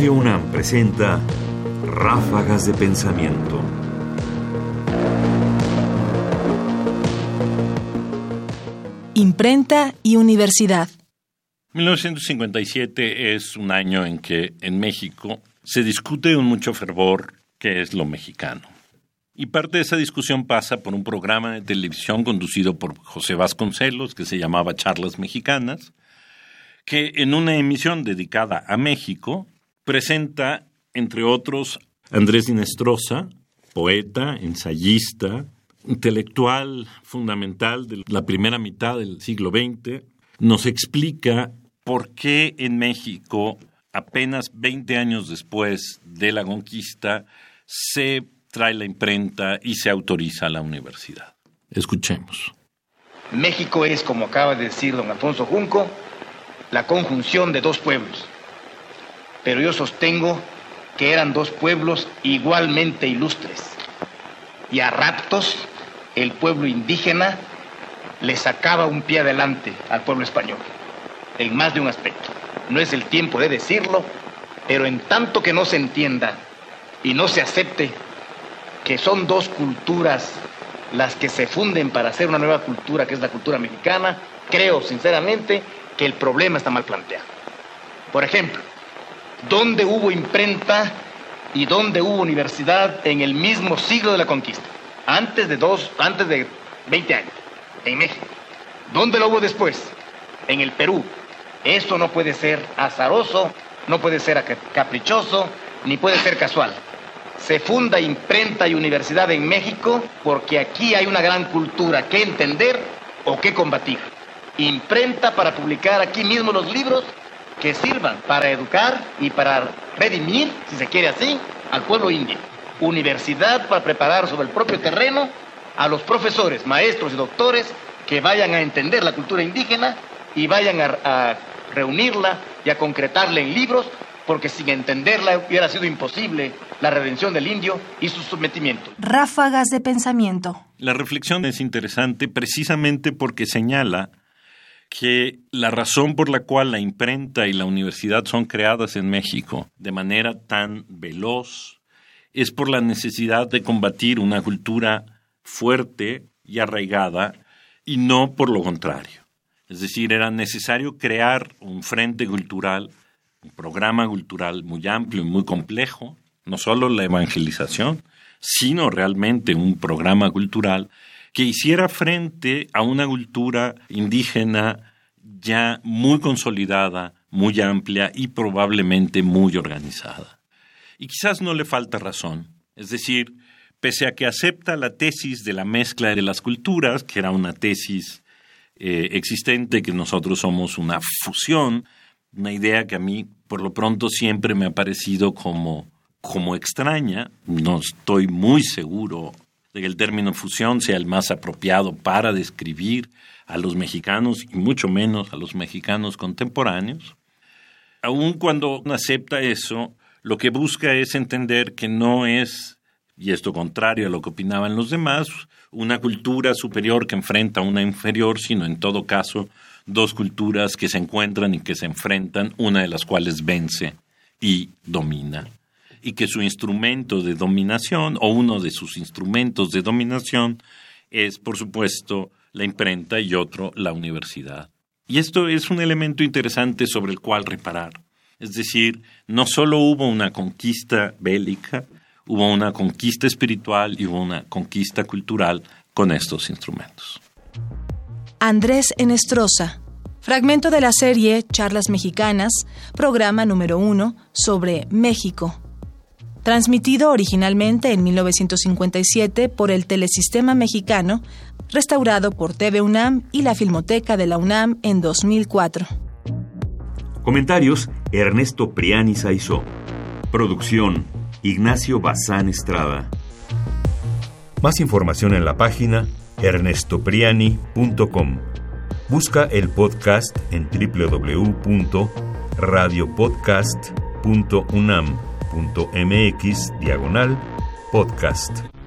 Radio UNAM presenta Ráfagas de Pensamiento. Imprenta y Universidad. 1957 es un año en que en México se discute con mucho fervor qué es lo mexicano. Y parte de esa discusión pasa por un programa de televisión conducido por José Vasconcelos, que se llamaba Charlas Mexicanas, que en una emisión dedicada a México presenta, entre otros, Andrés Inestrosa, poeta, ensayista, intelectual fundamental de la primera mitad del siglo XX, nos explica por qué en México, apenas 20 años después de la conquista, se trae la imprenta y se autoriza la universidad. Escuchemos. México es, como acaba de decir don Alfonso Junco, la conjunción de dos pueblos. Pero yo sostengo que eran dos pueblos igualmente ilustres. Y a raptos el pueblo indígena le sacaba un pie adelante al pueblo español, en más de un aspecto. No es el tiempo de decirlo, pero en tanto que no se entienda y no se acepte que son dos culturas las que se funden para hacer una nueva cultura, que es la cultura mexicana, creo sinceramente que el problema está mal planteado. Por ejemplo, ¿dónde hubo imprenta y dónde hubo universidad en el mismo siglo de la conquista? Antes de dos, antes de 20 años, en México. ¿Dónde lo hubo después? En el Perú. Eso no puede ser azaroso, no puede ser caprichoso, ni puede ser casual. Se funda imprenta y universidad en México porque aquí hay una gran cultura que entender o que combatir. Imprenta para publicar aquí mismo los libros que sirvan para educar y para redimir, si se quiere así, al pueblo indio. Universidad para preparar sobre el propio terreno a los profesores, maestros y doctores que vayan a entender la cultura indígena y vayan a, a reunirla y a concretarla en libros porque sin entenderla hubiera sido imposible la redención del indio y su sometimiento. Ráfagas de pensamiento. La reflexión es interesante precisamente porque señala que la razón por la cual la imprenta y la universidad son creadas en México de manera tan veloz es por la necesidad de combatir una cultura fuerte y arraigada y no por lo contrario. Es decir, era necesario crear un frente cultural un programa cultural muy amplio y muy complejo, no solo la evangelización, sino realmente un programa cultural que hiciera frente a una cultura indígena ya muy consolidada, muy amplia y probablemente muy organizada. Y quizás no le falta razón, es decir, pese a que acepta la tesis de la mezcla de las culturas, que era una tesis eh, existente, que nosotros somos una fusión, una idea que a mí por lo pronto siempre me ha parecido como, como extraña. No estoy muy seguro el término fusión sea el más apropiado para describir a los mexicanos y mucho menos a los mexicanos contemporáneos. Aun cuando acepta eso, lo que busca es entender que no es, y esto contrario a lo que opinaban los demás, una cultura superior que enfrenta a una inferior, sino en todo caso dos culturas que se encuentran y que se enfrentan, una de las cuales vence y domina, y que su instrumento de dominación, o uno de sus instrumentos de dominación, es, por supuesto, la imprenta y otro, la universidad. Y esto es un elemento interesante sobre el cual reparar. Es decir, no solo hubo una conquista bélica, hubo una conquista espiritual y hubo una conquista cultural con estos instrumentos. Andrés Enestrosa. Fragmento de la serie Charlas Mexicanas, programa número uno sobre México. Transmitido originalmente en 1957 por el Telesistema Mexicano, restaurado por TV UNAM y la Filmoteca de la UNAM en 2004. Comentarios: Ernesto Priani Saizó. Producción: Ignacio Bazán Estrada. Más información en la página ernestopriani.com. Busca el podcast en www.radiopodcast.unam.mx diagonal podcast.